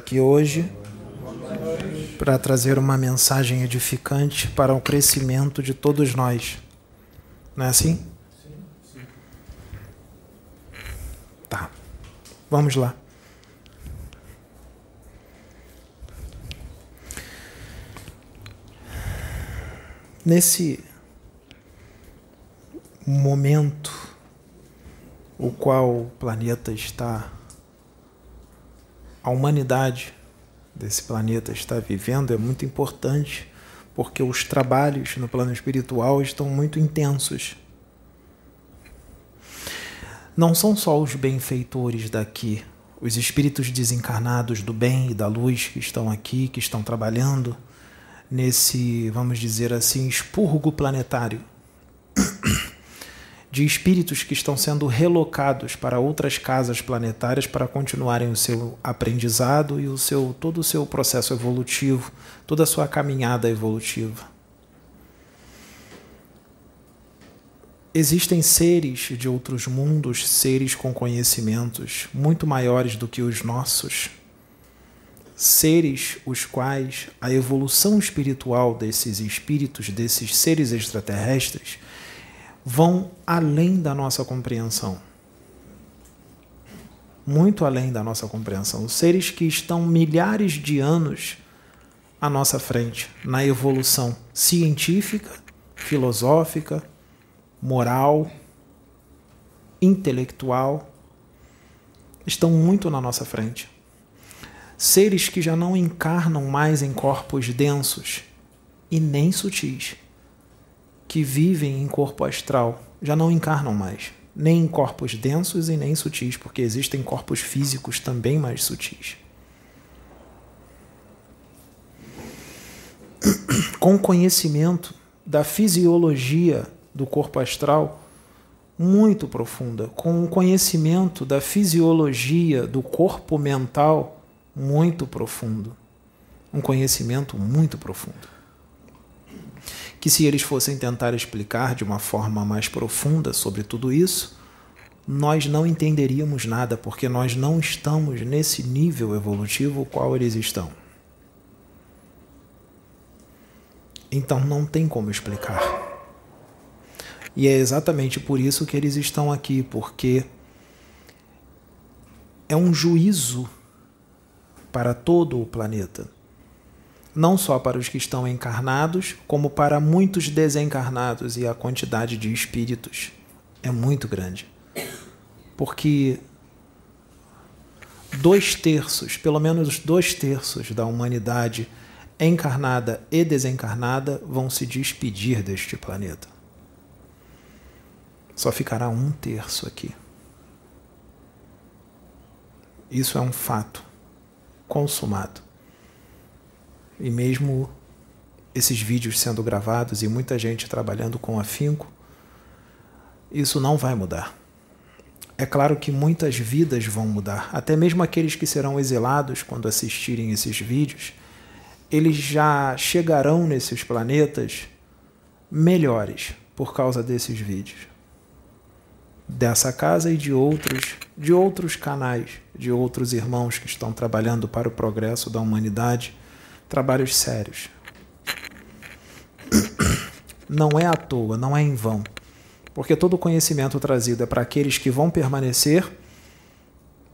aqui hoje para trazer uma mensagem edificante para o crescimento de todos nós. Não é assim? Tá. Vamos lá. Nesse momento o qual o planeta está a humanidade desse planeta está vivendo é muito importante, porque os trabalhos no plano espiritual estão muito intensos. Não são só os benfeitores daqui, os espíritos desencarnados do bem e da luz que estão aqui, que estão trabalhando nesse, vamos dizer assim, expurgo planetário de espíritos que estão sendo relocados para outras casas planetárias para continuarem o seu aprendizado e o seu todo o seu processo evolutivo, toda a sua caminhada evolutiva. Existem seres de outros mundos, seres com conhecimentos muito maiores do que os nossos, seres os quais a evolução espiritual desses espíritos, desses seres extraterrestres, vão além da nossa compreensão. Muito além da nossa compreensão. Seres que estão milhares de anos à nossa frente na evolução científica, filosófica, moral, intelectual, estão muito na nossa frente. Seres que já não encarnam mais em corpos densos e nem sutis que vivem em corpo astral já não encarnam mais, nem em corpos densos e nem sutis, porque existem corpos físicos também mais sutis. Com conhecimento da fisiologia do corpo astral muito profunda, com conhecimento da fisiologia do corpo mental muito profundo, um conhecimento muito profundo que se eles fossem tentar explicar de uma forma mais profunda sobre tudo isso, nós não entenderíamos nada, porque nós não estamos nesse nível evolutivo qual eles estão. Então não tem como explicar. E é exatamente por isso que eles estão aqui, porque é um juízo para todo o planeta não só para os que estão encarnados, como para muitos desencarnados, e a quantidade de espíritos é muito grande. Porque dois terços, pelo menos dois terços da humanidade encarnada e desencarnada vão se despedir deste planeta. Só ficará um terço aqui. Isso é um fato consumado. E mesmo esses vídeos sendo gravados e muita gente trabalhando com afinco, isso não vai mudar. É claro que muitas vidas vão mudar, até mesmo aqueles que serão exilados quando assistirem esses vídeos, eles já chegarão nesses planetas melhores por causa desses vídeos. Dessa casa e de outros, de outros canais, de outros irmãos que estão trabalhando para o progresso da humanidade trabalhos sérios. Não é à toa, não é em vão. Porque todo o conhecimento trazido é para aqueles que vão permanecer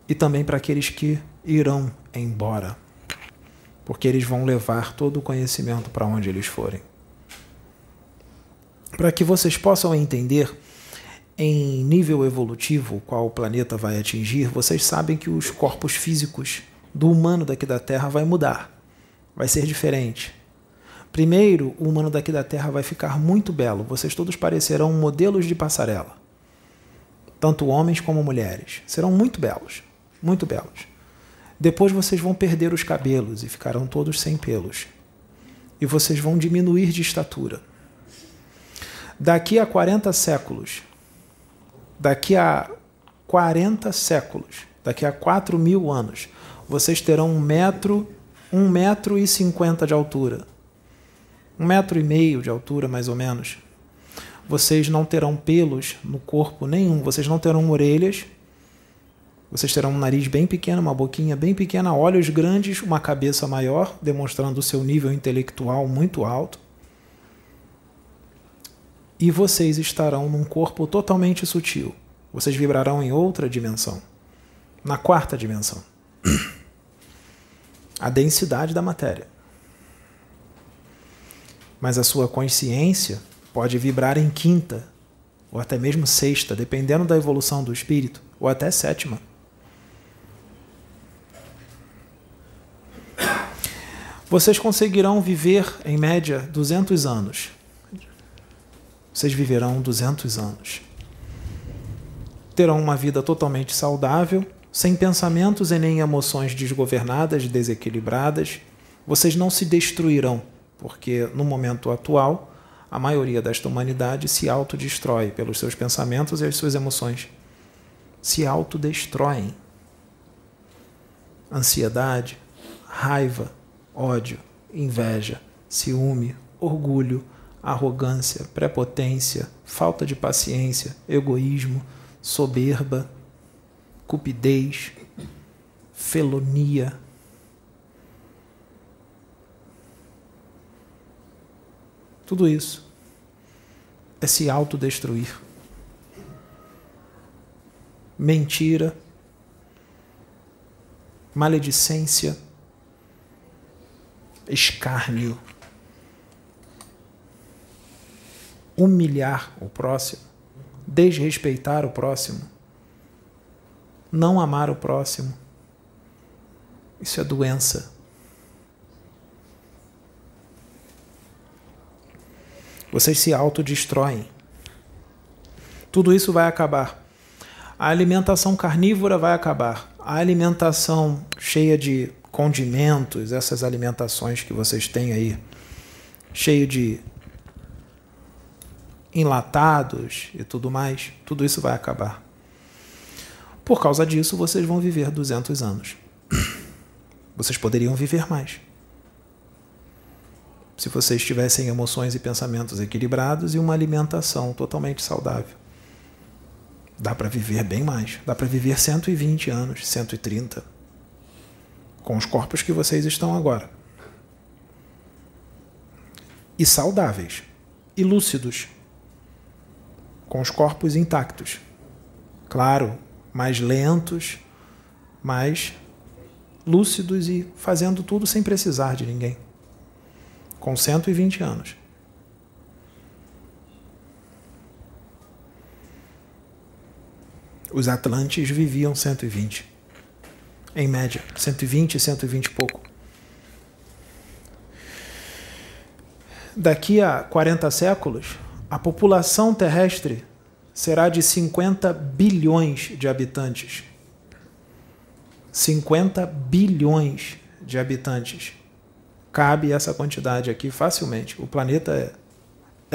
e também para aqueles que irão embora. Porque eles vão levar todo o conhecimento para onde eles forem. Para que vocês possam entender em nível evolutivo qual o planeta vai atingir, vocês sabem que os corpos físicos do humano daqui da Terra vai mudar vai ser diferente. Primeiro, o humano daqui da Terra vai ficar muito belo. Vocês todos parecerão modelos de passarela. Tanto homens como mulheres. Serão muito belos. Muito belos. Depois vocês vão perder os cabelos e ficarão todos sem pelos. E vocês vão diminuir de estatura. Daqui a 40 séculos, daqui a 40 séculos, daqui a 4 mil anos, vocês terão um metro um metro e cinquenta de altura. Um metro e meio de altura, mais ou menos. Vocês não terão pelos no corpo nenhum, vocês não terão orelhas, Vocês terão um nariz bem pequeno, uma boquinha bem pequena, olhos grandes, uma cabeça maior, demonstrando o seu nível intelectual muito alto. E vocês estarão num corpo totalmente sutil. Vocês vibrarão em outra dimensão na quarta dimensão a densidade da matéria. Mas a sua consciência pode vibrar em quinta, ou até mesmo sexta, dependendo da evolução do espírito, ou até sétima. Vocês conseguirão viver, em média, 200 anos. Vocês viverão 200 anos. Terão uma vida totalmente saudável, sem pensamentos e nem emoções desgovernadas, desequilibradas. Vocês não se destruirão, porque no momento atual, a maioria desta humanidade se autodestrói pelos seus pensamentos e as suas emoções. Se autodestroem. Ansiedade, raiva, ódio, inveja, ciúme, orgulho, arrogância, prepotência, falta de paciência, egoísmo, soberba, cupidez, felonia. Tudo isso é se autodestruir. Mentira, maledicência, escárnio, humilhar o próximo, desrespeitar o próximo, não amar o próximo. Isso é doença. Vocês se autodestroem. Tudo isso vai acabar. A alimentação carnívora vai acabar. A alimentação cheia de condimentos, essas alimentações que vocês têm aí, cheio de enlatados e tudo mais, tudo isso vai acabar. Por causa disso, vocês vão viver 200 anos. Vocês poderiam viver mais. Se vocês tivessem emoções e pensamentos equilibrados e uma alimentação totalmente saudável. Dá para viver bem mais. Dá para viver 120 anos, 130 com os corpos que vocês estão agora. E saudáveis, e lúcidos, com os corpos intactos. Claro, mais lentos, mais lúcidos e fazendo tudo sem precisar de ninguém. Com 120 anos. Os Atlantes viviam 120 em média, 120, 120 e pouco. Daqui a 40 séculos, a população terrestre será de 50 bilhões de habitantes. 50 bilhões de habitantes. Cabe essa quantidade aqui facilmente. O planeta é,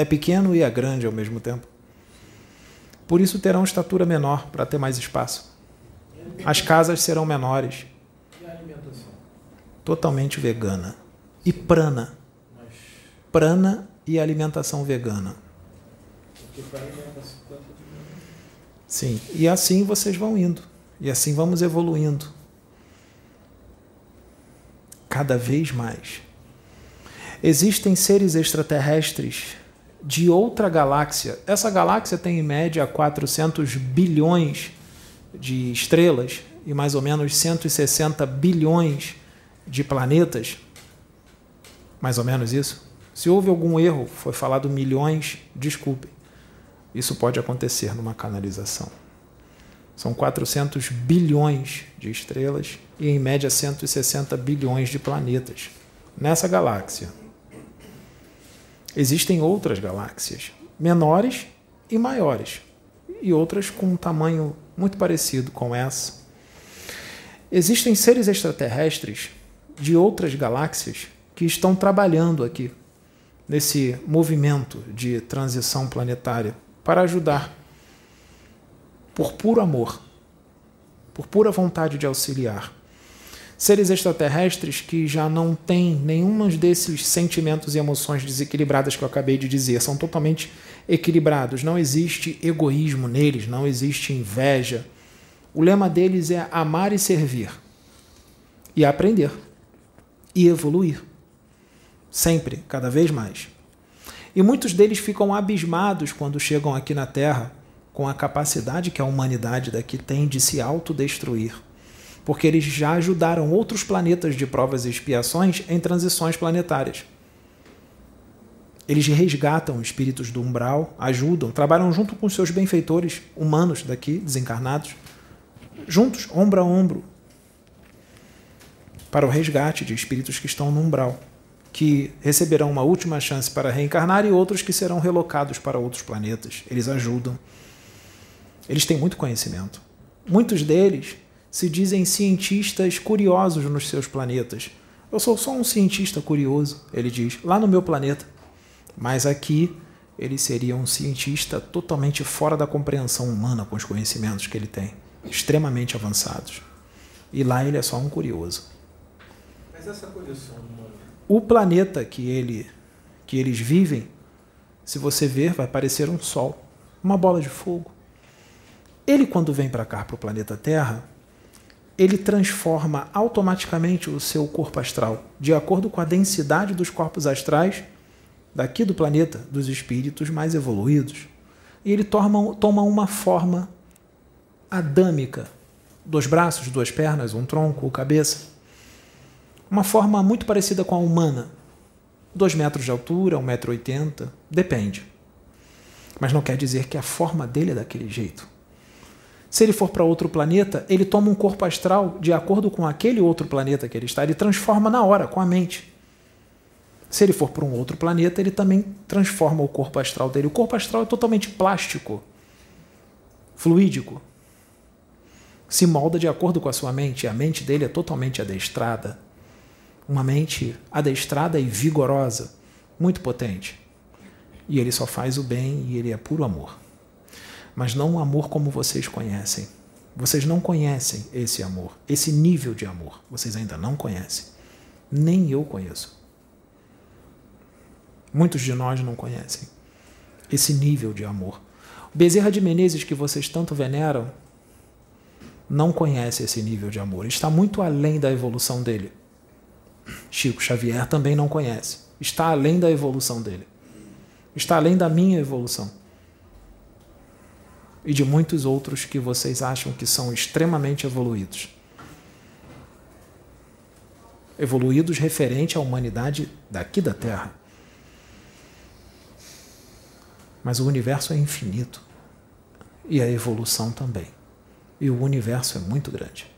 é pequeno e é grande ao mesmo tempo. Por isso terão estatura menor para ter mais espaço. As casas serão menores. E a alimentação? Totalmente vegana. E prana. Prana e alimentação vegana. porque para alimentação Sim. E assim vocês vão indo. E assim vamos evoluindo. Cada vez mais. Existem seres extraterrestres de outra galáxia. Essa galáxia tem em média 400 bilhões de estrelas e mais ou menos 160 bilhões de planetas. Mais ou menos isso. Se houve algum erro, foi falado milhões, desculpem. Isso pode acontecer numa canalização. São 400 bilhões de estrelas e, em média, 160 bilhões de planetas nessa galáxia. Existem outras galáxias, menores e maiores, e outras com um tamanho muito parecido com essa. Existem seres extraterrestres de outras galáxias que estão trabalhando aqui nesse movimento de transição planetária para ajudar por puro amor, por pura vontade de auxiliar. Seres extraterrestres que já não têm nenhum desses sentimentos e emoções desequilibradas que eu acabei de dizer, são totalmente equilibrados. Não existe egoísmo neles, não existe inveja, O lema deles é amar e servir, e aprender, e evoluir. Sempre, cada vez mais. E muitos deles ficam abismados quando chegam aqui na Terra com a capacidade que a humanidade daqui tem de se autodestruir. Porque eles já ajudaram outros planetas de provas e expiações em transições planetárias. Eles resgatam espíritos do umbral, ajudam, trabalham junto com seus benfeitores humanos daqui, desencarnados, juntos, ombro a ombro, para o resgate de espíritos que estão no umbral, que receberão uma última chance para reencarnar e outros que serão relocados para outros planetas. Eles ajudam. Eles têm muito conhecimento. Muitos deles se dizem cientistas curiosos nos seus planetas. Eu sou só um cientista curioso, ele diz, lá no meu planeta. Mas aqui ele seria um cientista totalmente fora da compreensão humana com os conhecimentos que ele tem, extremamente avançados. E lá ele é só um curioso. Mas essa condição. O planeta que ele que eles vivem, se você ver, vai parecer um sol, uma bola de fogo. Ele quando vem para cá para o planeta Terra, ele transforma automaticamente o seu corpo astral de acordo com a densidade dos corpos astrais daqui do planeta, dos espíritos mais evoluídos. E ele toma, toma uma forma adâmica, dois braços, duas pernas, um tronco, cabeça. Uma forma muito parecida com a humana. Dois metros de altura, um metro e oitenta, depende. Mas não quer dizer que a forma dele é daquele jeito. Se ele for para outro planeta, ele toma um corpo astral de acordo com aquele outro planeta que ele está, ele transforma na hora, com a mente. Se ele for para um outro planeta, ele também transforma o corpo astral dele. O corpo astral é totalmente plástico, fluídico. Se molda de acordo com a sua mente. A mente dele é totalmente adestrada. Uma mente adestrada e vigorosa, muito potente. E ele só faz o bem e ele é puro amor. Mas não um amor como vocês conhecem. Vocês não conhecem esse amor, esse nível de amor. Vocês ainda não conhecem. Nem eu conheço. Muitos de nós não conhecem esse nível de amor. Bezerra de Menezes, que vocês tanto veneram, não conhece esse nível de amor. Está muito além da evolução dele. Chico Xavier também não conhece. Está além da evolução dele. Está além da minha evolução. E de muitos outros que vocês acham que são extremamente evoluídos. Evoluídos referente à humanidade daqui da Terra. Mas o universo é infinito. E a evolução também. E o universo é muito grande.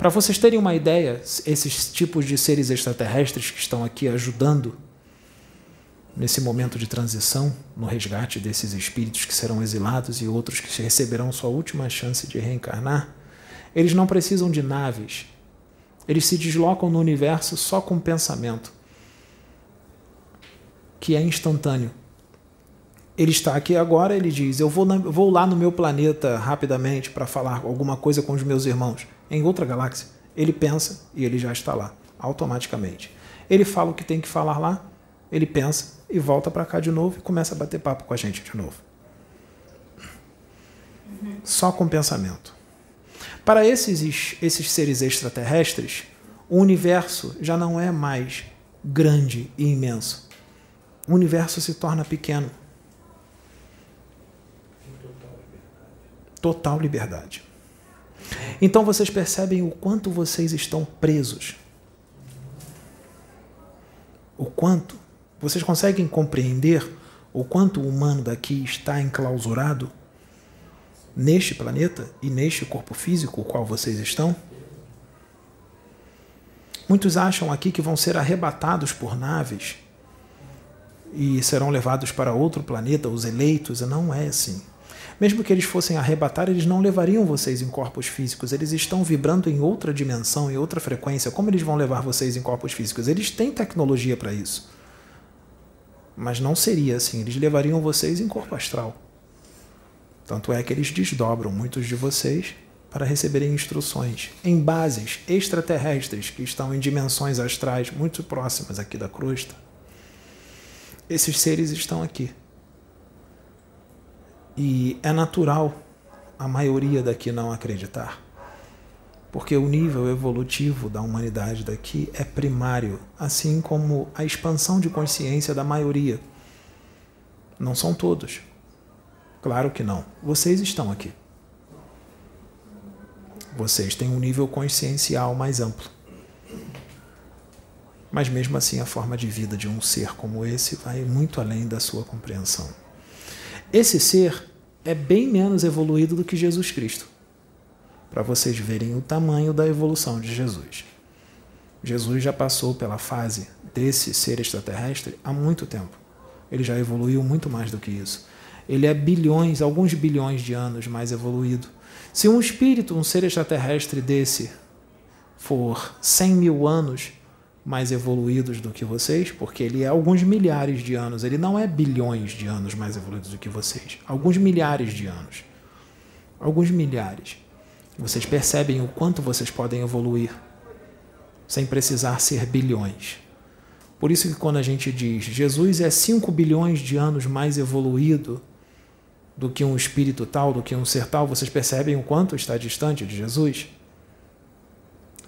Para vocês terem uma ideia, esses tipos de seres extraterrestres que estão aqui ajudando nesse momento de transição, no resgate desses espíritos que serão exilados e outros que receberão sua última chance de reencarnar, eles não precisam de naves. Eles se deslocam no universo só com pensamento, que é instantâneo. Ele está aqui agora, ele diz: Eu vou, na, vou lá no meu planeta rapidamente para falar alguma coisa com os meus irmãos, em outra galáxia. Ele pensa e ele já está lá, automaticamente. Ele fala o que tem que falar lá, ele pensa e volta para cá de novo e começa a bater papo com a gente de novo. Só com pensamento. Para esses, esses seres extraterrestres, o universo já não é mais grande e imenso. O universo se torna pequeno. total liberdade. Então vocês percebem o quanto vocês estão presos. O quanto. Vocês conseguem compreender o quanto o humano daqui está enclausurado neste planeta e neste corpo físico o qual vocês estão? Muitos acham aqui que vão ser arrebatados por naves e serão levados para outro planeta, os eleitos. Não é assim. Mesmo que eles fossem arrebatar, eles não levariam vocês em corpos físicos. Eles estão vibrando em outra dimensão, em outra frequência. Como eles vão levar vocês em corpos físicos? Eles têm tecnologia para isso. Mas não seria assim. Eles levariam vocês em corpo astral. Tanto é que eles desdobram muitos de vocês para receberem instruções em bases extraterrestres que estão em dimensões astrais muito próximas aqui da crosta. Esses seres estão aqui. E é natural a maioria daqui não acreditar. Porque o nível evolutivo da humanidade daqui é primário, assim como a expansão de consciência da maioria. Não são todos. Claro que não. Vocês estão aqui. Vocês têm um nível consciencial mais amplo. Mas mesmo assim, a forma de vida de um ser como esse vai muito além da sua compreensão. Esse ser é bem menos evoluído do que Jesus Cristo, para vocês verem o tamanho da evolução de Jesus. Jesus já passou pela fase desse ser extraterrestre há muito tempo. Ele já evoluiu muito mais do que isso. Ele é bilhões, alguns bilhões de anos mais evoluído. Se um espírito, um ser extraterrestre desse, for 100 mil anos mais evoluídos do que vocês, porque ele é alguns milhares de anos, ele não é bilhões de anos mais evoluídos do que vocês, alguns milhares de anos. Alguns milhares. Vocês percebem o quanto vocês podem evoluir sem precisar ser bilhões. Por isso que quando a gente diz Jesus é 5 bilhões de anos mais evoluído do que um espírito tal, do que um ser tal, vocês percebem o quanto está distante de Jesus?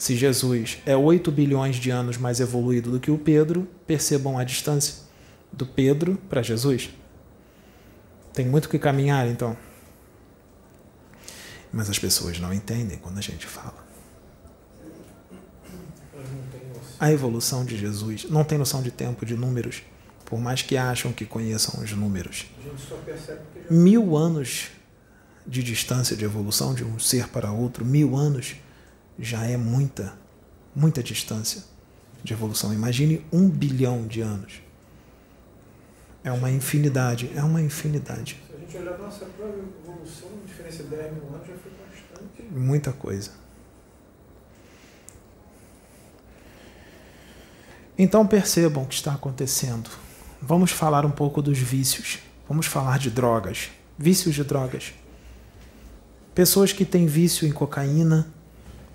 Se Jesus é 8 bilhões de anos mais evoluído do que o Pedro, percebam a distância do Pedro para Jesus. Tem muito que caminhar, então. Mas as pessoas não entendem quando a gente fala. A evolução de Jesus não tem noção de tempo, de números, por mais que acham que conheçam os números. Mil anos de distância de evolução de um ser para outro, mil anos já é muita, muita distância de evolução. Imagine um bilhão de anos. É uma infinidade, é uma infinidade. Se a gente olhar nossa própria evolução, a diferença de 10 mil anos já foi bastante. Muita coisa. Então percebam o que está acontecendo. Vamos falar um pouco dos vícios. Vamos falar de drogas. Vícios de drogas. Pessoas que têm vício em cocaína,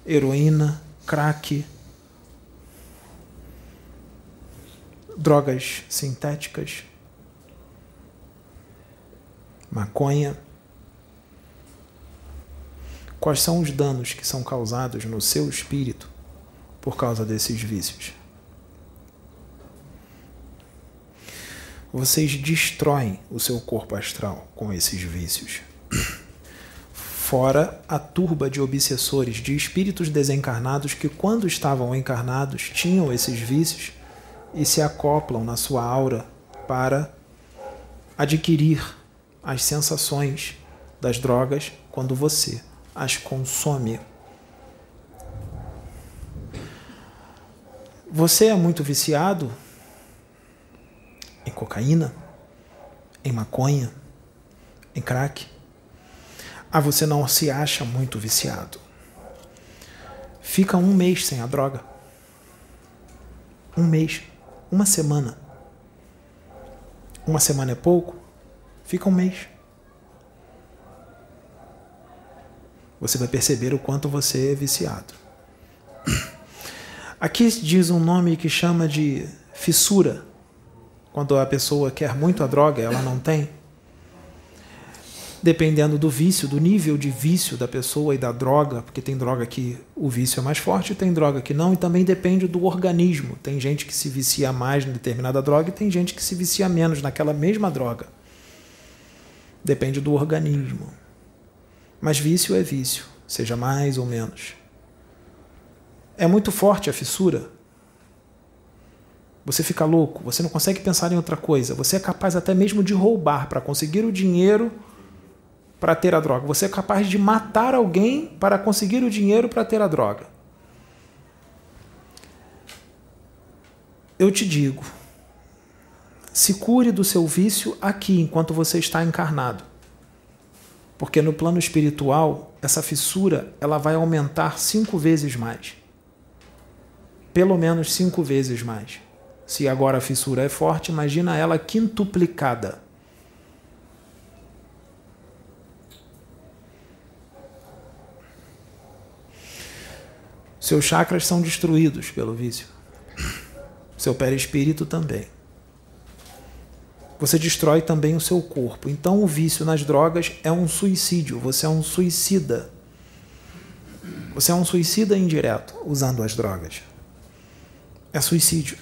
heroína, crack, drogas sintéticas, maconha. Quais são os danos que são causados no seu espírito por causa desses vícios? Vocês destroem o seu corpo astral com esses vícios fora a turba de obsessores, de espíritos desencarnados que, quando estavam encarnados, tinham esses vícios e se acoplam na sua aura para adquirir as sensações das drogas quando você as consome. Você é muito viciado em cocaína, em maconha, em crack ah, você não se acha muito viciado. Fica um mês sem a droga. Um mês. Uma semana. Uma semana é pouco? Fica um mês. Você vai perceber o quanto você é viciado. Aqui diz um nome que chama de fissura. Quando a pessoa quer muito a droga, ela não tem dependendo do vício, do nível de vício da pessoa e da droga, porque tem droga que o vício é mais forte, tem droga que não, e também depende do organismo. Tem gente que se vicia mais em determinada droga e tem gente que se vicia menos naquela mesma droga. Depende do organismo. Mas vício é vício, seja mais ou menos. É muito forte a fissura. Você fica louco, você não consegue pensar em outra coisa. Você é capaz até mesmo de roubar para conseguir o dinheiro para ter a droga. Você é capaz de matar alguém para conseguir o dinheiro para ter a droga. Eu te digo, se cure do seu vício aqui enquanto você está encarnado. Porque no plano espiritual, essa fissura ela vai aumentar cinco vezes mais. Pelo menos cinco vezes mais. Se agora a fissura é forte, imagina ela quintuplicada. Seus chakras são destruídos pelo vício. Seu perispírito também. você destrói também o seu corpo. Então, o vício nas drogas é um suicídio. Você é um suicida. Você é um suicida indireto usando as drogas. É suicídio.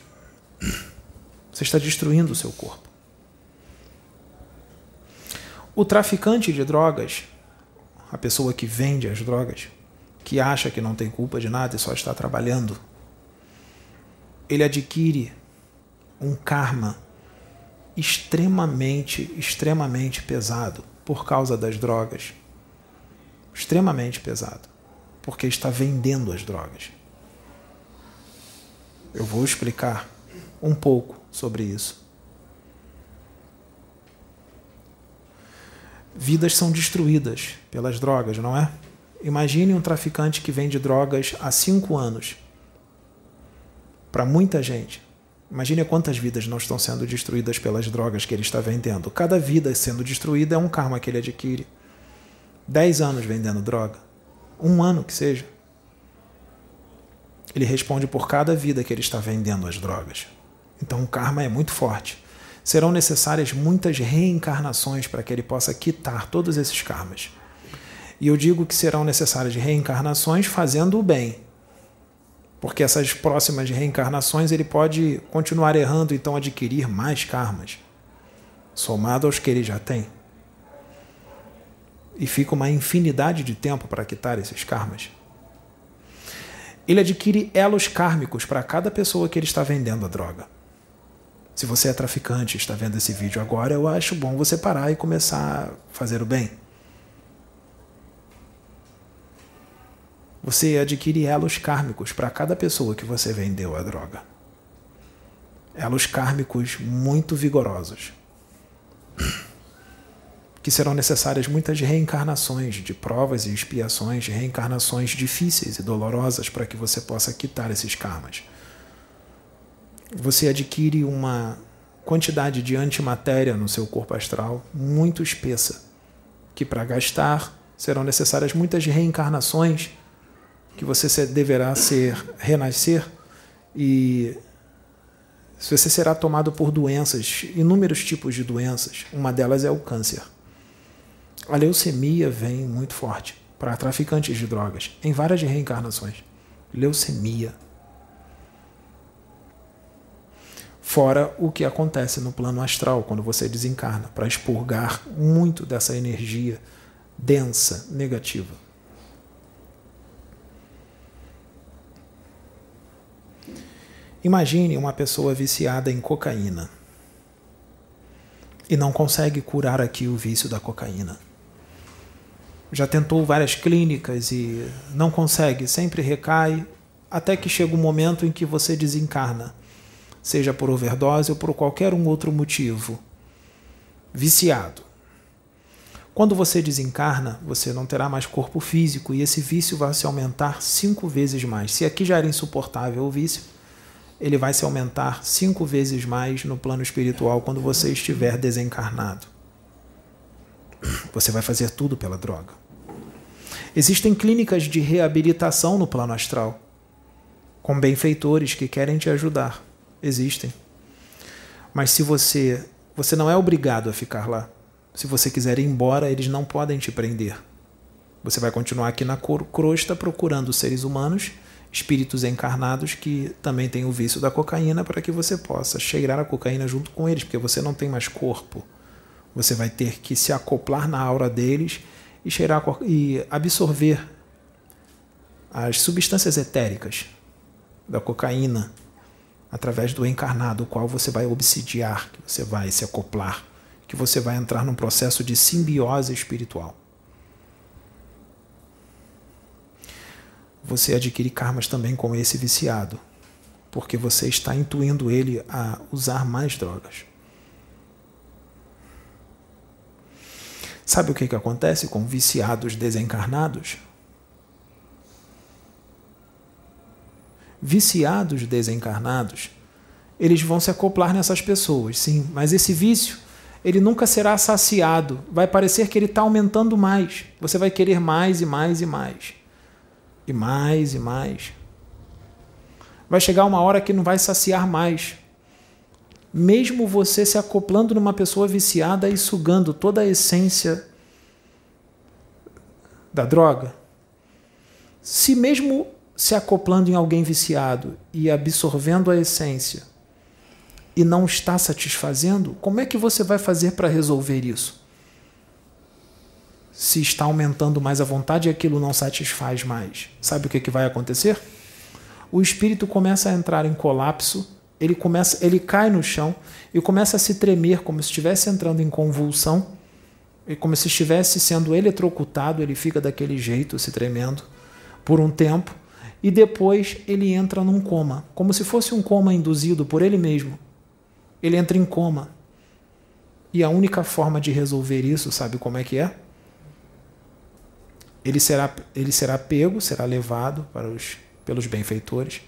Você está destruindo o seu corpo. O traficante de drogas, a pessoa que vende as drogas, que acha que não tem culpa de nada e só está trabalhando, ele adquire um karma extremamente, extremamente pesado por causa das drogas. Extremamente pesado. Porque está vendendo as drogas. Eu vou explicar um pouco sobre isso. Vidas são destruídas pelas drogas, não é? Imagine um traficante que vende drogas há cinco anos para muita gente. Imagine quantas vidas não estão sendo destruídas pelas drogas que ele está vendendo. Cada vida sendo destruída é um karma que ele adquire. Dez anos vendendo droga. Um ano que seja. Ele responde por cada vida que ele está vendendo as drogas. Então o karma é muito forte. Serão necessárias muitas reencarnações para que ele possa quitar todos esses karmas. E eu digo que serão necessárias reencarnações fazendo o bem, porque essas próximas reencarnações ele pode continuar errando, então adquirir mais karmas, somado aos que ele já tem. E fica uma infinidade de tempo para quitar esses karmas. Ele adquire elos kármicos para cada pessoa que ele está vendendo a droga. Se você é traficante e está vendo esse vídeo agora, eu acho bom você parar e começar a fazer o bem. Você adquire elos kármicos para cada pessoa que você vendeu a droga. Elos kármicos muito vigorosos. Que serão necessárias muitas reencarnações de provas e expiações, reencarnações difíceis e dolorosas para que você possa quitar esses karmas. Você adquire uma quantidade de antimatéria no seu corpo astral muito espessa, que para gastar serão necessárias muitas reencarnações que você deverá ser renascer e você será tomado por doenças, inúmeros tipos de doenças. Uma delas é o câncer. A leucemia vem muito forte para traficantes de drogas, em várias reencarnações. Leucemia. Fora o que acontece no plano astral quando você desencarna, para expurgar muito dessa energia densa, negativa. Imagine uma pessoa viciada em cocaína e não consegue curar aqui o vício da cocaína. Já tentou várias clínicas e não consegue, sempre recai, até que chega um momento em que você desencarna, seja por overdose ou por qualquer um outro motivo. Viciado. Quando você desencarna, você não terá mais corpo físico e esse vício vai se aumentar cinco vezes mais. Se aqui já era insuportável o vício, ele vai se aumentar cinco vezes mais no plano espiritual quando você estiver desencarnado. Você vai fazer tudo pela droga. Existem clínicas de reabilitação no plano astral, com benfeitores que querem te ajudar. Existem. Mas se você. Você não é obrigado a ficar lá. Se você quiser ir embora, eles não podem te prender. Você vai continuar aqui na crosta procurando seres humanos espíritos encarnados que também têm o vício da cocaína para que você possa cheirar a cocaína junto com eles, porque você não tem mais corpo. Você vai ter que se acoplar na aura deles e cheirar e absorver as substâncias etéricas da cocaína através do encarnado, o qual você vai obsidiar, que você vai se acoplar, que você vai entrar num processo de simbiose espiritual. Você adquire karmas também com esse viciado, porque você está intuindo ele a usar mais drogas. Sabe o que, que acontece com viciados desencarnados? Viciados desencarnados, eles vão se acoplar nessas pessoas, sim, mas esse vício, ele nunca será saciado. Vai parecer que ele está aumentando mais. Você vai querer mais e mais e mais e mais e mais. Vai chegar uma hora que não vai saciar mais. mesmo você se acoplando numa pessoa viciada e sugando toda a essência da droga, se mesmo se acoplando em alguém viciado e absorvendo a essência e não está satisfazendo, como é que você vai fazer para resolver isso? Se está aumentando mais a vontade e aquilo não satisfaz mais, sabe o que, que vai acontecer? O espírito começa a entrar em colapso ele começa, ele cai no chão e começa a se tremer como se estivesse entrando em convulsão, e como se estivesse sendo eletrocutado, ele fica daquele jeito, se tremendo por um tempo, e depois ele entra num coma, como se fosse um coma induzido por ele mesmo. Ele entra em coma. E a única forma de resolver isso, sabe como é que é? Ele será, ele será pego, será levado para os, pelos benfeitores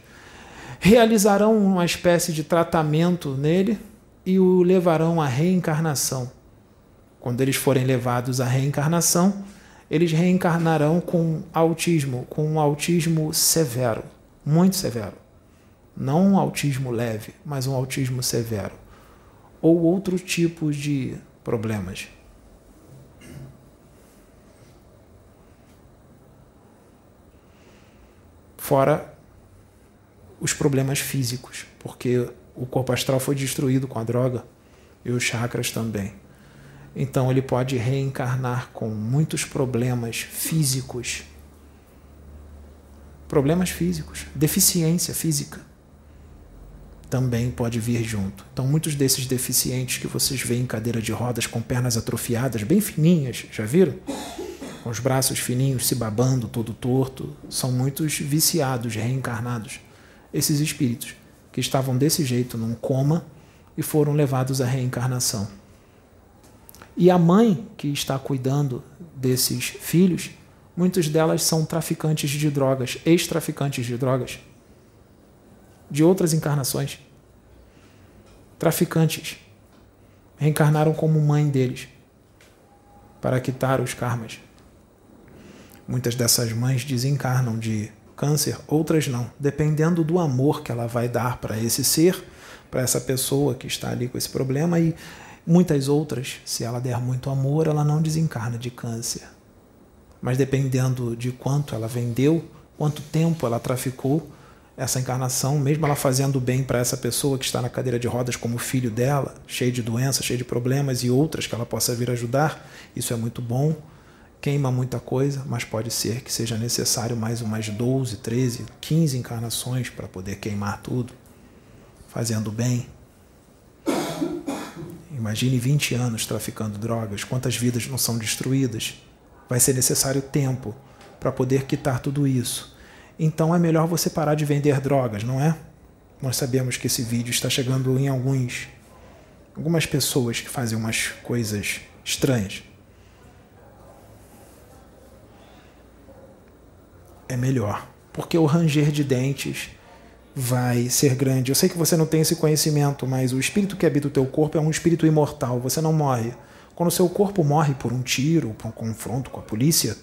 realizarão uma espécie de tratamento nele e o levarão à reencarnação. Quando eles forem levados à reencarnação, eles reencarnarão com autismo, com um autismo severo, muito severo. Não um autismo leve, mas um autismo severo. Ou outros tipos de problemas. Fora os problemas físicos, porque o corpo astral foi destruído com a droga e os chakras também. Então ele pode reencarnar com muitos problemas físicos. Problemas físicos, deficiência física também pode vir junto. Então, muitos desses deficientes que vocês veem em cadeira de rodas com pernas atrofiadas, bem fininhas, já viram? Com os braços fininhos se babando, todo torto, são muitos viciados, reencarnados esses espíritos que estavam desse jeito num coma e foram levados à reencarnação. E a mãe que está cuidando desses filhos, muitas delas são traficantes de drogas, ex-traficantes de drogas, de outras encarnações. Traficantes. Reencarnaram como mãe deles para quitar os karmas. Muitas dessas mães desencarnam de câncer, outras não, dependendo do amor que ela vai dar para esse ser, para essa pessoa que está ali com esse problema e muitas outras, se ela der muito amor, ela não desencarna de câncer. Mas dependendo de quanto ela vendeu, quanto tempo ela traficou essa encarnação, mesmo ela fazendo bem para essa pessoa que está na cadeira de rodas como filho dela, cheio de doenças, cheio de problemas e outras que ela possa vir ajudar, isso é muito bom queima muita coisa, mas pode ser que seja necessário mais umas 12, 13, 15 encarnações para poder queimar tudo, fazendo bem. Imagine 20 anos traficando drogas, quantas vidas não são destruídas? Vai ser necessário tempo para poder quitar tudo isso. Então é melhor você parar de vender drogas, não é? Nós sabemos que esse vídeo está chegando em alguns algumas pessoas que fazem umas coisas estranhas. É melhor, porque o ranger de dentes vai ser grande. Eu sei que você não tem esse conhecimento, mas o espírito que habita o teu corpo é um espírito imortal, você não morre. Quando o seu corpo morre por um tiro, por um confronto com a polícia,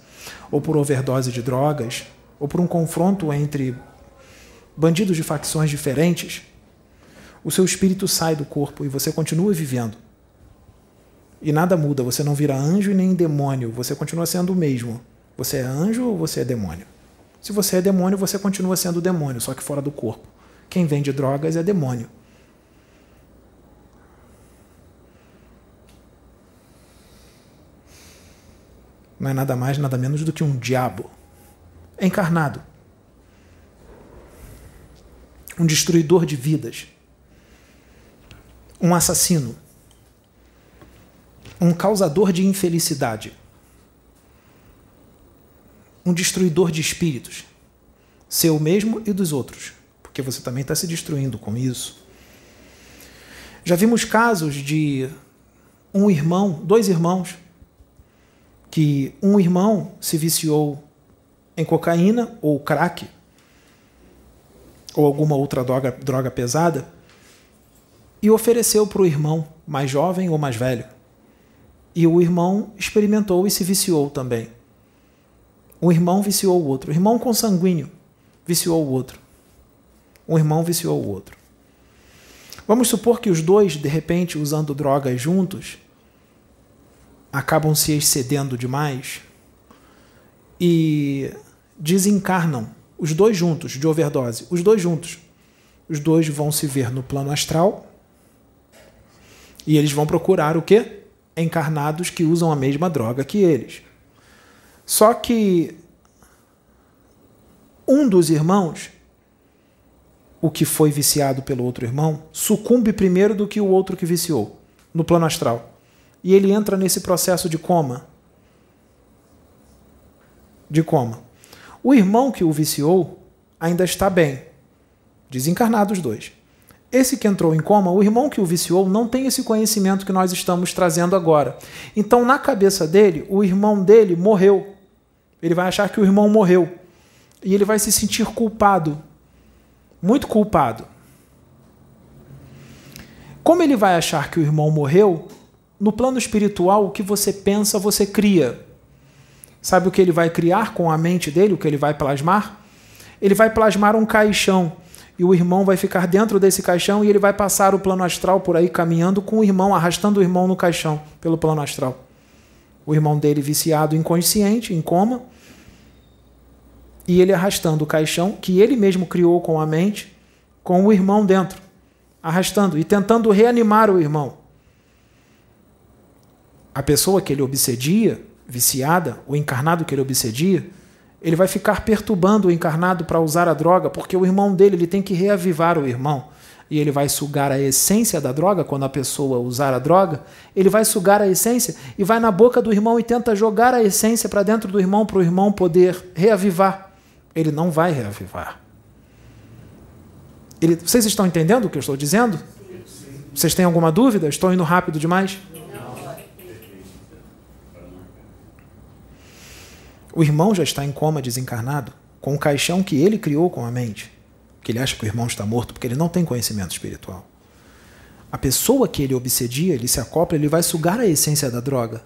ou por overdose de drogas, ou por um confronto entre bandidos de facções diferentes, o seu espírito sai do corpo e você continua vivendo. E nada muda, você não vira anjo nem demônio, você continua sendo o mesmo. Você é anjo ou você é demônio? Se você é demônio, você continua sendo demônio, só que fora do corpo. Quem vende drogas é demônio. Não é nada mais, nada menos do que um diabo encarnado. Um destruidor de vidas. Um assassino. Um causador de infelicidade um destruidor de espíritos, seu mesmo e dos outros, porque você também está se destruindo com isso. Já vimos casos de um irmão, dois irmãos, que um irmão se viciou em cocaína ou crack ou alguma outra droga, droga pesada e ofereceu para o irmão mais jovem ou mais velho. E o irmão experimentou e se viciou também. Um irmão viciou o outro. O irmão consanguíneo viciou o outro. Um irmão viciou o outro. Vamos supor que os dois, de repente, usando drogas juntos, acabam se excedendo demais e desencarnam, os dois juntos, de overdose, os dois juntos. Os dois vão se ver no plano astral e eles vão procurar o quê? Encarnados que usam a mesma droga que eles. Só que um dos irmãos, o que foi viciado pelo outro irmão, sucumbe primeiro do que o outro que viciou, no plano astral. E ele entra nesse processo de coma. De coma. O irmão que o viciou ainda está bem. Desencarnados dois. Esse que entrou em coma, o irmão que o viciou, não tem esse conhecimento que nós estamos trazendo agora. Então, na cabeça dele, o irmão dele morreu. Ele vai achar que o irmão morreu. E ele vai se sentir culpado. Muito culpado. Como ele vai achar que o irmão morreu, no plano espiritual, o que você pensa, você cria. Sabe o que ele vai criar com a mente dele, o que ele vai plasmar? Ele vai plasmar um caixão e o irmão vai ficar dentro desse caixão e ele vai passar o plano astral por aí caminhando com o irmão, arrastando o irmão no caixão pelo plano astral. O irmão dele viciado, inconsciente, em coma, e ele arrastando o caixão que ele mesmo criou com a mente, com o irmão dentro, arrastando e tentando reanimar o irmão. A pessoa que ele obsedia, viciada, o encarnado que ele obsedia, ele vai ficar perturbando o encarnado para usar a droga, porque o irmão dele ele tem que reavivar o irmão. E ele vai sugar a essência da droga, quando a pessoa usar a droga, ele vai sugar a essência e vai na boca do irmão e tenta jogar a essência para dentro do irmão para o irmão poder reavivar. Ele não vai reavivar. Ele, vocês estão entendendo o que eu estou dizendo? Vocês têm alguma dúvida? Estou indo rápido demais? O irmão já está em coma desencarnado, com o caixão que ele criou com a mente. Que ele acha que o irmão está morto porque ele não tem conhecimento espiritual. A pessoa que ele obsedia, ele se acopla, ele vai sugar a essência da droga.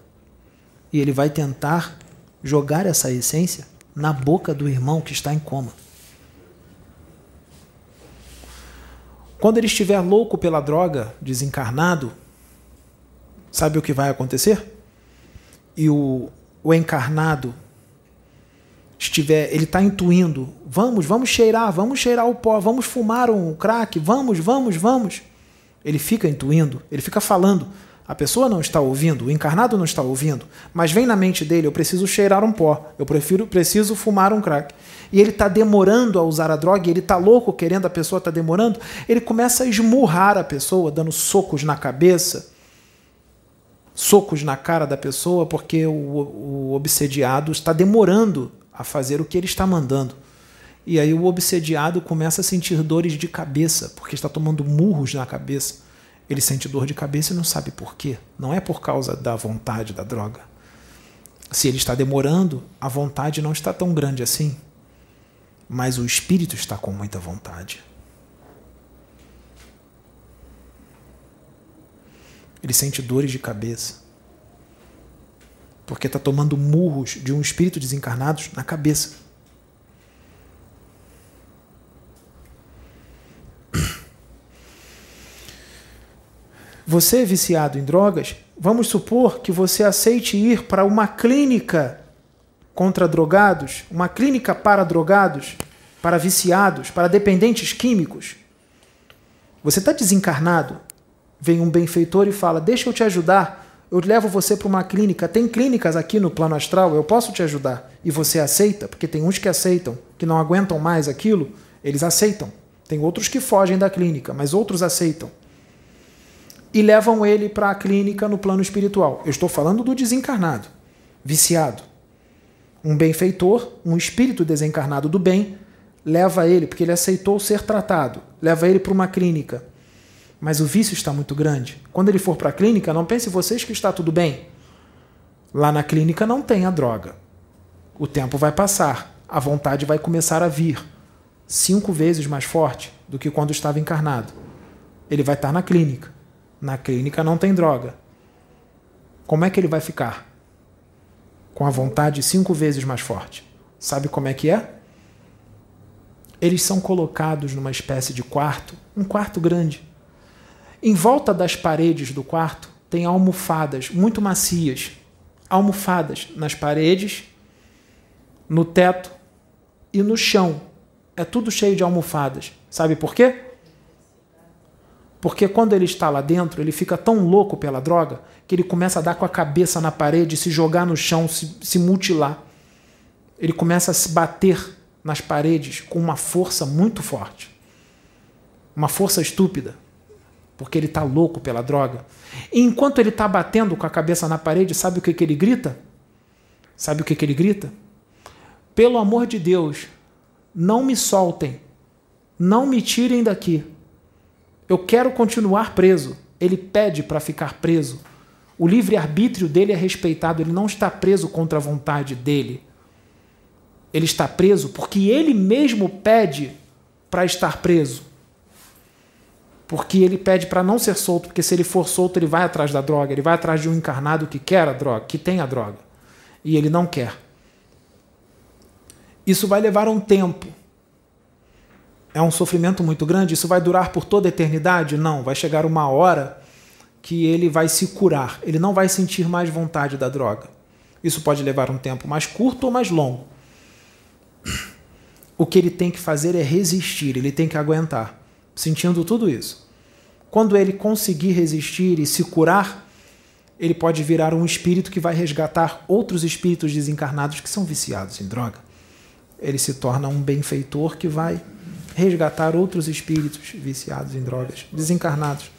E ele vai tentar jogar essa essência na boca do irmão que está em coma. Quando ele estiver louco pela droga, desencarnado, sabe o que vai acontecer? E o, o encarnado estiver, ele está intuindo, vamos, vamos cheirar, vamos cheirar o pó, vamos fumar um crack, vamos, vamos, vamos. Ele fica intuindo, ele fica falando. A pessoa não está ouvindo, o encarnado não está ouvindo, mas vem na mente dele: eu preciso cheirar um pó, eu prefiro, preciso fumar um crack. E ele está demorando a usar a droga, ele está louco querendo, a pessoa está demorando. Ele começa a esmurrar a pessoa, dando socos na cabeça, socos na cara da pessoa, porque o, o obsediado está demorando a fazer o que ele está mandando. E aí o obsediado começa a sentir dores de cabeça, porque está tomando murros na cabeça. Ele sente dor de cabeça e não sabe por quê. Não é por causa da vontade da droga. Se ele está demorando, a vontade não está tão grande assim. Mas o espírito está com muita vontade. Ele sente dores de cabeça porque está tomando murros de um espírito desencarnado na cabeça. Você é viciado em drogas, vamos supor que você aceite ir para uma clínica contra drogados, uma clínica para drogados, para viciados, para dependentes químicos. Você está desencarnado, vem um benfeitor e fala: Deixa eu te ajudar eu levo você para uma clínica. Tem clínicas aqui no plano astral, eu posso te ajudar. E você aceita, porque tem uns que aceitam, que não aguentam mais aquilo, eles aceitam. Tem outros que fogem da clínica, mas outros aceitam. E levam ele para a clínica no plano espiritual. Eu estou falando do desencarnado, viciado. Um benfeitor, um espírito desencarnado do bem, leva ele, porque ele aceitou ser tratado, leva ele para uma clínica mas o vício está muito grande. Quando ele for para a clínica, não pense vocês que está tudo bem. Lá na clínica não tem a droga. O tempo vai passar, a vontade vai começar a vir, cinco vezes mais forte do que quando estava encarnado. Ele vai estar na clínica. Na clínica não tem droga. Como é que ele vai ficar? Com a vontade cinco vezes mais forte. Sabe como é que é? Eles são colocados numa espécie de quarto, um quarto grande, Em volta das paredes do quarto tem almofadas muito macias, almofadas nas paredes, no teto e no chão. É tudo cheio de almofadas. Sabe por quê? Porque quando ele está lá dentro, ele fica tão louco pela droga que ele começa a dar com a cabeça na parede, se jogar no chão, se, se mutilar. Ele começa a se bater nas paredes com uma força muito forte. Uma força estúpida. Porque ele está louco pela droga. E enquanto ele está batendo com a cabeça na parede, sabe o que, que ele grita? Sabe o que, que ele grita? Pelo amor de Deus, não me soltem. Não me tirem daqui. Eu quero continuar preso. Ele pede para ficar preso. O livre-arbítrio dele é respeitado, ele não está preso contra a vontade dele. Ele está preso porque ele mesmo pede para estar preso. Porque ele pede para não ser solto, porque se ele for solto, ele vai atrás da droga, ele vai atrás de um encarnado que quer a droga, que tem a droga. E ele não quer. Isso vai levar um tempo é um sofrimento muito grande, isso vai durar por toda a eternidade? Não, vai chegar uma hora que ele vai se curar, ele não vai sentir mais vontade da droga. Isso pode levar um tempo mais curto ou mais longo. O que ele tem que fazer é resistir, ele tem que aguentar, sentindo tudo isso. Quando ele conseguir resistir e se curar, ele pode virar um espírito que vai resgatar outros espíritos desencarnados que são viciados em droga. Ele se torna um benfeitor que vai resgatar outros espíritos viciados em drogas, desencarnados.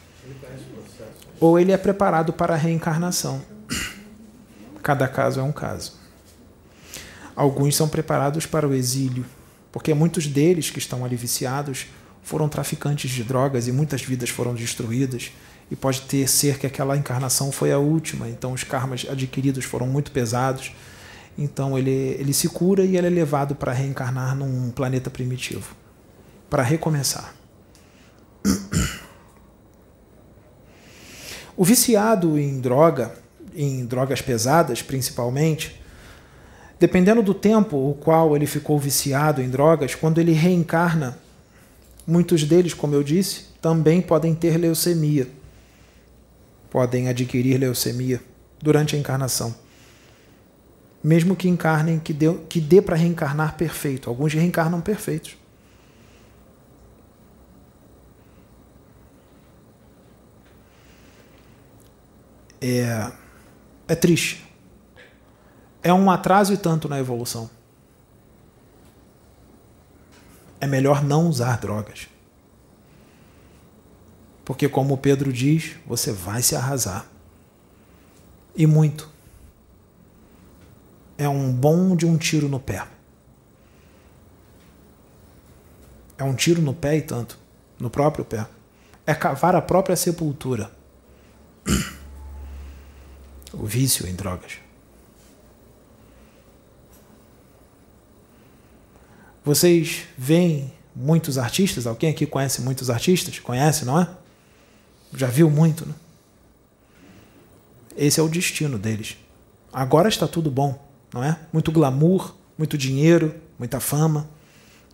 Ou ele é preparado para a reencarnação. Cada caso é um caso. Alguns são preparados para o exílio, porque muitos deles que estão ali viciados foram traficantes de drogas e muitas vidas foram destruídas. E pode ter ser que aquela encarnação foi a última, então os karmas adquiridos foram muito pesados. Então ele, ele se cura e ele é levado para reencarnar num planeta primitivo para recomeçar. O viciado em droga, em drogas pesadas principalmente, dependendo do tempo o qual ele ficou viciado em drogas, quando ele reencarna, muitos deles, como eu disse, também podem ter leucemia. Podem adquirir leucemia durante a encarnação. Mesmo que encarnem, que dê, que dê para reencarnar perfeito. Alguns reencarnam perfeitos. É, é triste. É um atraso e tanto na evolução. É melhor não usar drogas. Porque, como Pedro diz, você vai se arrasar. E muito. É um bom de um tiro no pé. É um tiro no pé e tanto. No próprio pé. É cavar a própria sepultura o vício em drogas. Vocês veem muitos artistas? Alguém aqui conhece muitos artistas? Conhece, não é? Já viu muito, né? Esse é o destino deles. Agora está tudo bom, não é? Muito glamour, muito dinheiro, muita fama.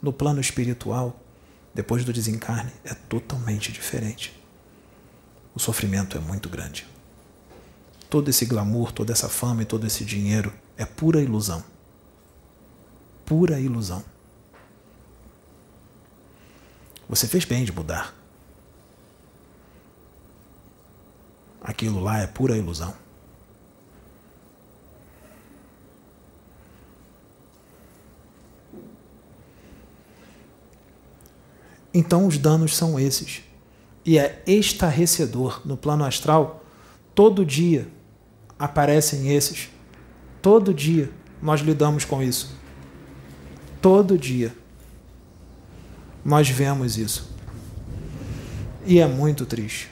No plano espiritual, depois do desencarne, é totalmente diferente. O sofrimento é muito grande. Todo esse glamour, toda essa fama e todo esse dinheiro é pura ilusão. Pura ilusão. Você fez bem de mudar. Aquilo lá é pura ilusão. Então os danos são esses. E é estarrecedor no plano astral todo dia aparecem esses. Todo dia nós lidamos com isso. Todo dia nós vemos isso. E é muito triste.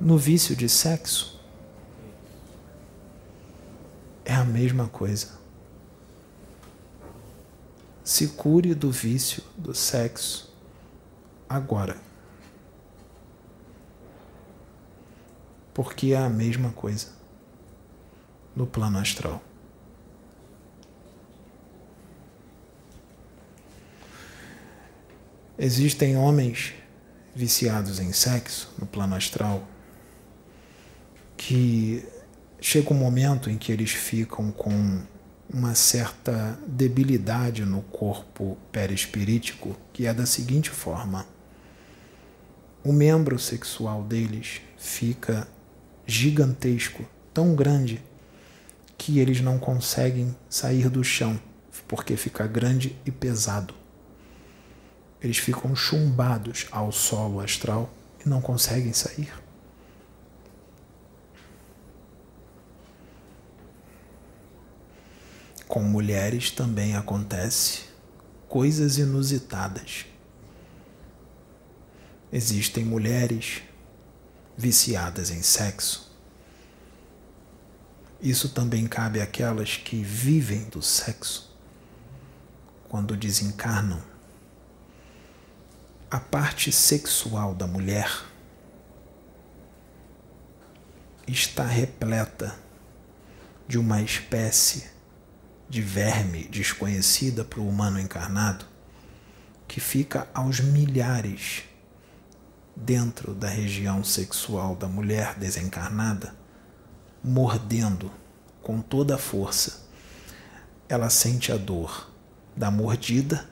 No vício de sexo, é a mesma coisa se cure do vício do sexo agora. Porque é a mesma coisa. no plano astral. Existem homens viciados em sexo no plano astral que chega um momento em que eles ficam com uma certa debilidade no corpo perispirítico, que é da seguinte forma: o membro sexual deles fica gigantesco, tão grande que eles não conseguem sair do chão, porque fica grande e pesado eles ficam chumbados ao solo astral e não conseguem sair. Com mulheres também acontece coisas inusitadas. Existem mulheres viciadas em sexo. Isso também cabe àquelas que vivem do sexo quando desencarnam a parte sexual da mulher está repleta de uma espécie de verme desconhecida para o humano encarnado que fica aos milhares dentro da região sexual da mulher desencarnada, mordendo com toda a força. Ela sente a dor da mordida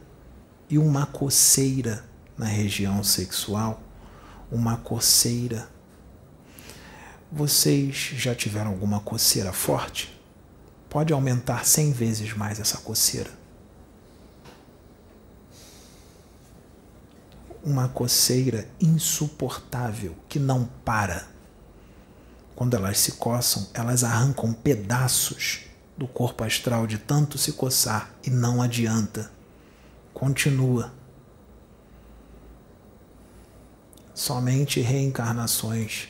e uma coceira na região sexual, uma coceira. Vocês já tiveram alguma coceira forte? Pode aumentar 100 vezes mais essa coceira. Uma coceira insuportável que não para. Quando elas se coçam, elas arrancam pedaços do corpo astral de tanto se coçar e não adianta. Continua somente reencarnações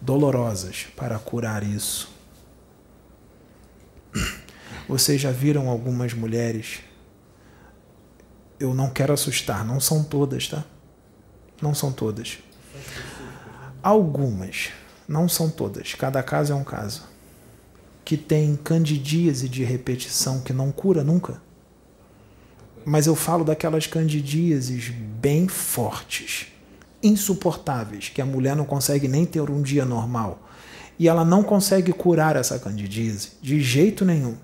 dolorosas para curar isso. Vocês já viram algumas mulheres? Eu não quero assustar, não são todas, tá? Não são todas. Algumas, não são todas, cada caso é um caso, que tem candidíase de repetição que não cura nunca. Mas eu falo daquelas candidíases bem fortes insuportáveis que a mulher não consegue nem ter um dia normal e ela não consegue curar essa candidíase de jeito nenhum,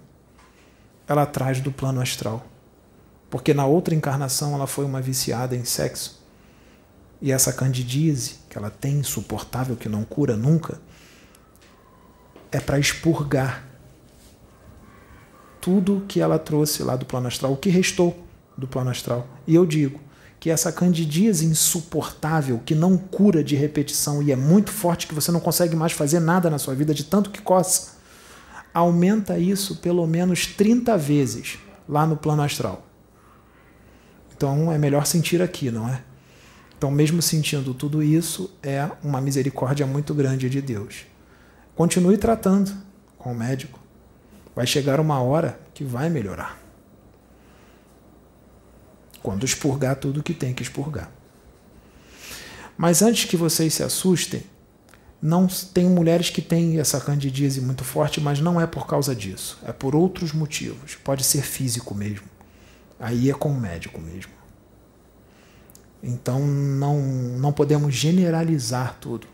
ela traz do plano astral. Porque na outra encarnação ela foi uma viciada em sexo. E essa candidíase que ela tem insuportável, que não cura nunca, é para expurgar tudo que ela trouxe lá do plano astral, o que restou do plano astral. E eu digo, que essa candidíase insuportável, que não cura de repetição e é muito forte, que você não consegue mais fazer nada na sua vida de tanto que coça, aumenta isso pelo menos 30 vezes lá no plano astral. Então é melhor sentir aqui, não é? Então, mesmo sentindo tudo isso, é uma misericórdia muito grande de Deus. Continue tratando com o médico. Vai chegar uma hora que vai melhorar quando expurgar tudo que tem que expurgar. Mas antes que vocês se assustem, não tem mulheres que têm essa candidíase muito forte, mas não é por causa disso, é por outros motivos. Pode ser físico mesmo. Aí é com o médico mesmo. Então não, não podemos generalizar tudo.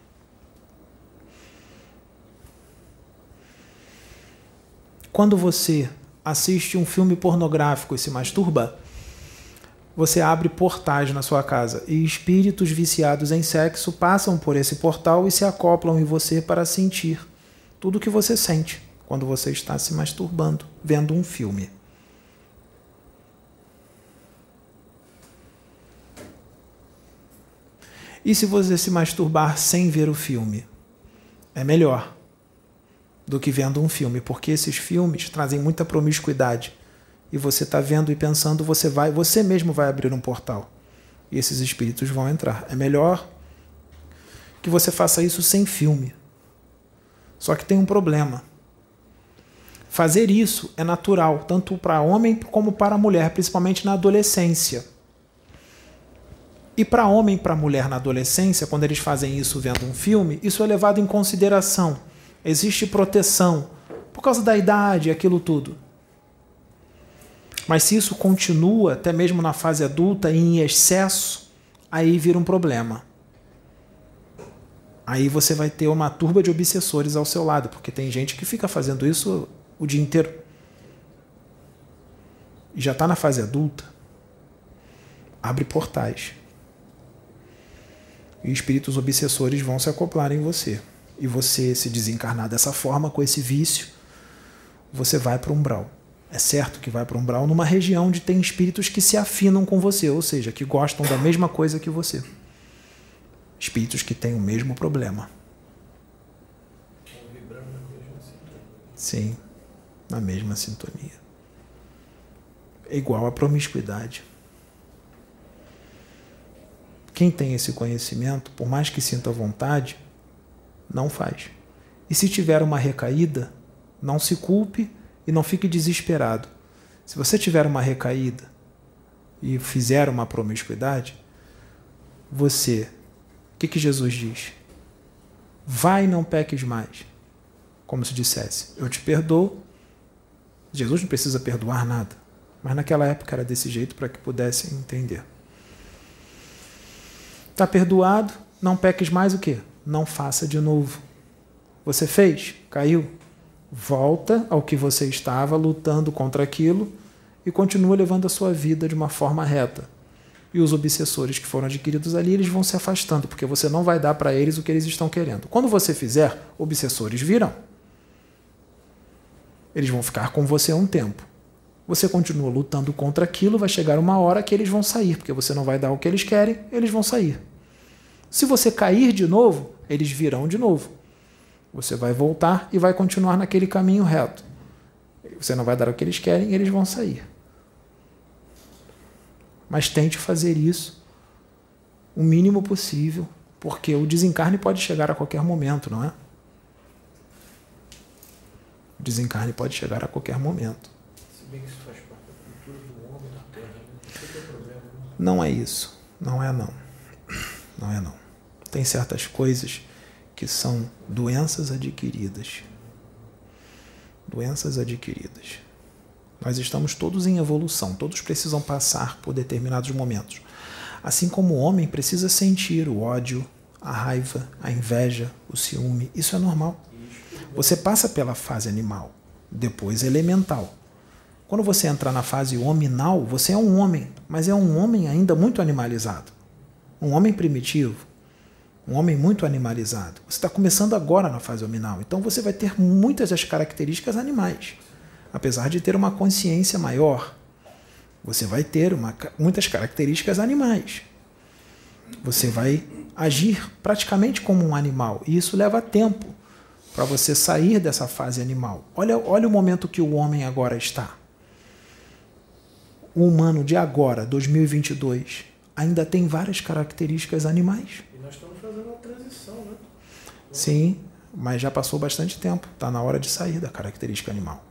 Quando você assiste um filme pornográfico e se masturba, você abre portais na sua casa e espíritos viciados em sexo passam por esse portal e se acoplam em você para sentir tudo o que você sente quando você está se masturbando, vendo um filme. E se você se masturbar sem ver o filme? É melhor do que vendo um filme, porque esses filmes trazem muita promiscuidade e você está vendo e pensando, você vai, você mesmo vai abrir um portal. E esses espíritos vão entrar. É melhor que você faça isso sem filme. Só que tem um problema. Fazer isso é natural, tanto para homem como para mulher, principalmente na adolescência. E para homem e para mulher na adolescência, quando eles fazem isso vendo um filme, isso é levado em consideração. Existe proteção por causa da idade, aquilo tudo. Mas se isso continua, até mesmo na fase adulta, em excesso, aí vira um problema. Aí você vai ter uma turba de obsessores ao seu lado, porque tem gente que fica fazendo isso o dia inteiro. E já está na fase adulta. Abre portais. E espíritos obsessores vão se acoplar em você. E você se desencarnar dessa forma, com esse vício, você vai para o umbral. É certo que vai para o umbral numa região onde tem espíritos que se afinam com você, ou seja, que gostam da mesma coisa que você. Espíritos que têm o mesmo problema. Sim, na mesma sintonia. É igual à promiscuidade. Quem tem esse conhecimento, por mais que sinta vontade, não faz. E se tiver uma recaída, não se culpe e não fique desesperado. Se você tiver uma recaída e fizer uma promiscuidade, você, o que, que Jesus diz? Vai não peques mais. Como se dissesse, eu te perdoo. Jesus não precisa perdoar nada. Mas naquela época era desse jeito para que pudessem entender. Está perdoado, não peques mais o quê? Não faça de novo. Você fez? Caiu? Volta ao que você estava lutando contra aquilo e continua levando a sua vida de uma forma reta. E os obsessores que foram adquiridos ali, eles vão se afastando, porque você não vai dar para eles o que eles estão querendo. Quando você fizer, obsessores virão. Eles vão ficar com você um tempo. Você continua lutando contra aquilo, vai chegar uma hora que eles vão sair, porque você não vai dar o que eles querem, eles vão sair. Se você cair de novo, eles virão de novo. Você vai voltar e vai continuar naquele caminho reto. Você não vai dar o que eles querem e eles vão sair. Mas tente fazer isso o mínimo possível, porque o desencarne pode chegar a qualquer momento, não é? O desencarne pode chegar a qualquer momento. Se bem que isso faz parte da cultura do homem na Terra, não tem problema. Não é isso. Não é não. Não é não. Tem certas coisas que são doenças adquiridas. Doenças adquiridas. Nós estamos todos em evolução, todos precisam passar por determinados momentos. Assim como o homem precisa sentir o ódio, a raiva, a inveja, o ciúme, isso é normal. Você passa pela fase animal, depois elemental. Quando você entra na fase hominal, você é um homem, mas é um homem ainda muito animalizado. Um homem primitivo, um homem muito animalizado. Você está começando agora na fase hominal, então você vai ter muitas das características animais, apesar de ter uma consciência maior. Você vai ter uma, muitas características animais. Você vai agir praticamente como um animal, e isso leva tempo para você sair dessa fase animal. Olha, olha o momento que o homem agora está. O humano de agora, 2022, ainda tem várias características animais. E nós estamos fazendo uma transição, né? Sim, mas já passou bastante tempo. Está na hora de sair da característica animal.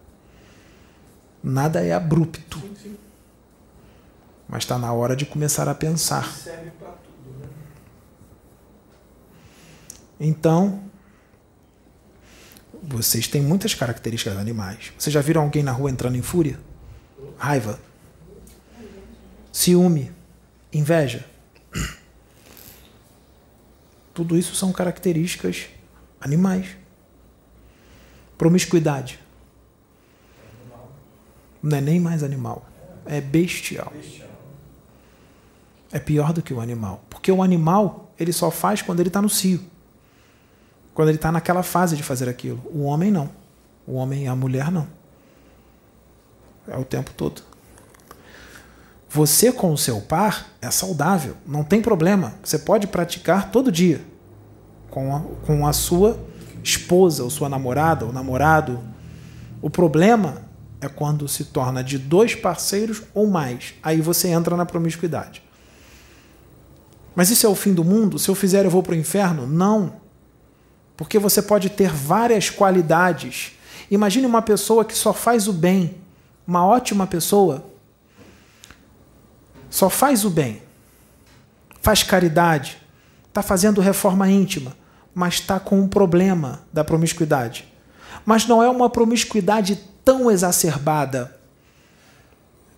Nada é abrupto, Sim, sim. mas está na hora de começar a pensar. Serve para tudo, né? Então, vocês têm muitas características animais. Vocês já viram alguém na rua entrando em fúria? Raiva, ciúme, inveja. Tudo isso são características animais. Promiscuidade. Não é nem mais animal, é bestial. É pior do que o animal. Porque o animal, ele só faz quando ele está no cio. Quando ele está naquela fase de fazer aquilo. O homem não. O homem e a mulher não. É o tempo todo. Você com o seu par é saudável, não tem problema. Você pode praticar todo dia com a, com a sua esposa, ou sua namorada, ou namorado. O problema é quando se torna de dois parceiros ou mais. Aí você entra na promiscuidade. Mas isso é o fim do mundo? Se eu fizer, eu vou para o inferno? Não. Porque você pode ter várias qualidades. Imagine uma pessoa que só faz o bem, uma ótima pessoa, só faz o bem, faz caridade, está fazendo reforma íntima, mas está com um problema da promiscuidade. Mas não é uma promiscuidade tão exacerbada.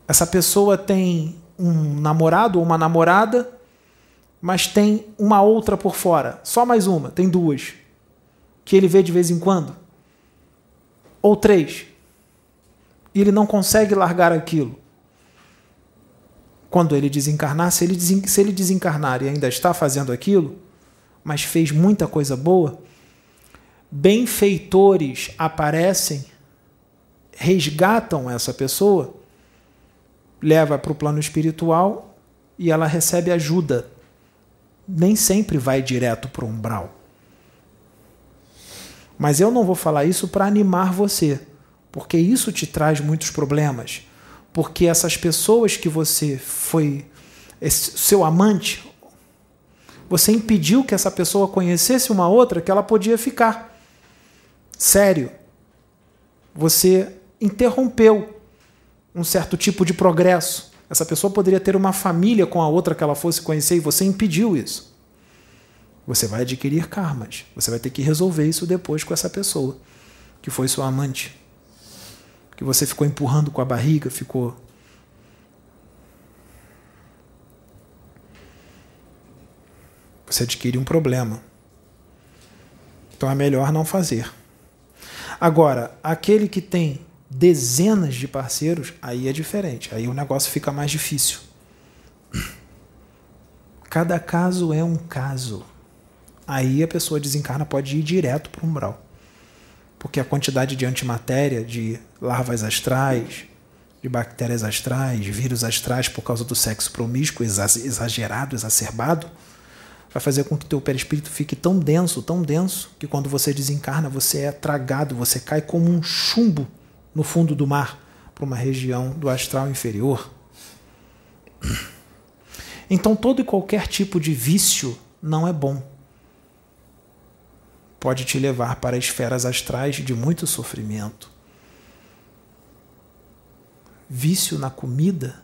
Essa pessoa tem um namorado ou uma namorada, mas tem uma outra por fora. Só mais uma, tem duas. Que ele vê de vez em quando. Ou três. E ele não consegue largar aquilo. Quando ele desencarnar, se ele, se ele desencarnar e ainda está fazendo aquilo, mas fez muita coisa boa, benfeitores aparecem, resgatam essa pessoa, leva para o plano espiritual e ela recebe ajuda. Nem sempre vai direto para o umbral. Mas eu não vou falar isso para animar você, porque isso te traz muitos problemas. Porque essas pessoas que você foi seu amante você impediu que essa pessoa conhecesse uma outra que ela podia ficar. Sério. Você interrompeu um certo tipo de progresso. Essa pessoa poderia ter uma família com a outra que ela fosse conhecer e você impediu isso. Você vai adquirir karmas. Você vai ter que resolver isso depois com essa pessoa que foi sua amante. Que você ficou empurrando com a barriga, ficou você adquire um problema. Então é melhor não fazer. Agora, aquele que tem dezenas de parceiros, aí é diferente. Aí o negócio fica mais difícil. Cada caso é um caso. Aí a pessoa desencarna, pode ir direto para o umbral. Porque a quantidade de antimatéria, de larvas astrais, de bactérias astrais, vírus astrais por causa do sexo promíscuo exagerado, exacerbado, vai fazer com que teu perispírito fique tão denso, tão denso, que quando você desencarna, você é tragado, você cai como um chumbo no fundo do mar para uma região do astral inferior. Então, todo e qualquer tipo de vício não é bom. Pode te levar para esferas astrais de muito sofrimento. Vício na comida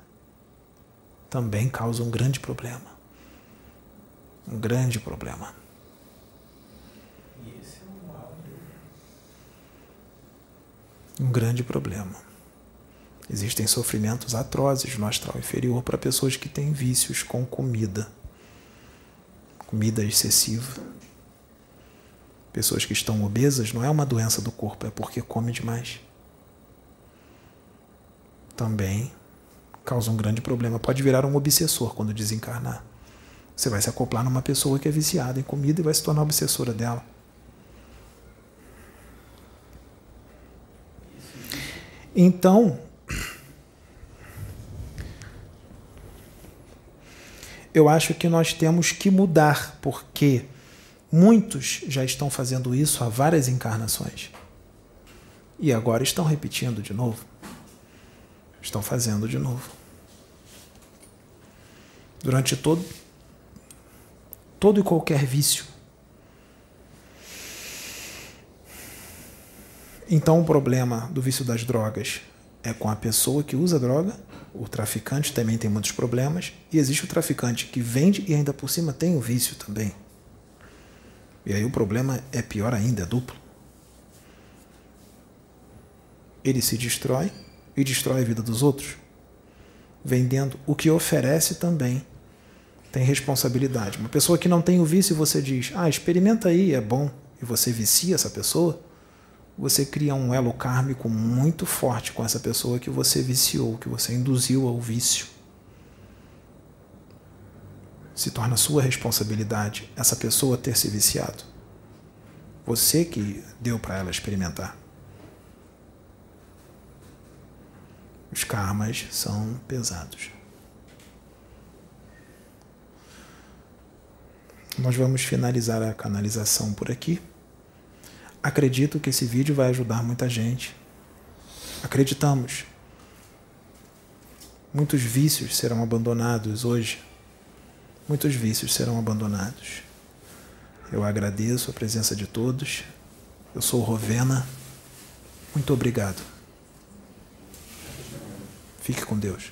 também causa um grande problema um grande problema. Um grande problema. Existem sofrimentos atrozes no astral inferior para pessoas que têm vícios com comida, comida excessiva. Pessoas que estão obesas não é uma doença do corpo, é porque come demais. Também causa um grande problema. Pode virar um obsessor quando desencarnar. Você vai se acoplar numa pessoa que é viciada em comida e vai se tornar obsessora dela. Então, eu acho que nós temos que mudar, porque muitos já estão fazendo isso há várias encarnações. E agora estão repetindo de novo. Estão fazendo de novo. Durante todo todo e qualquer vício. Então, o problema do vício das drogas é com a pessoa que usa droga, o traficante também tem muitos problemas, e existe o traficante que vende e ainda por cima tem o vício também. E aí o problema é pior ainda, é duplo. Ele se destrói e destrói a vida dos outros, vendendo o que oferece também tem responsabilidade. Uma pessoa que não tem o vício você diz, ah, experimenta aí, é bom, e você vicia essa pessoa, você cria um elo kármico muito forte com essa pessoa que você viciou, que você induziu ao vício. Se torna sua responsabilidade essa pessoa ter se viciado. Você que deu para ela experimentar. Os karmas são pesados. Nós vamos finalizar a canalização por aqui. Acredito que esse vídeo vai ajudar muita gente. Acreditamos. Muitos vícios serão abandonados hoje. Muitos vícios serão abandonados. Eu agradeço a presença de todos. Eu sou Rovena. Muito obrigado. Fique com Deus.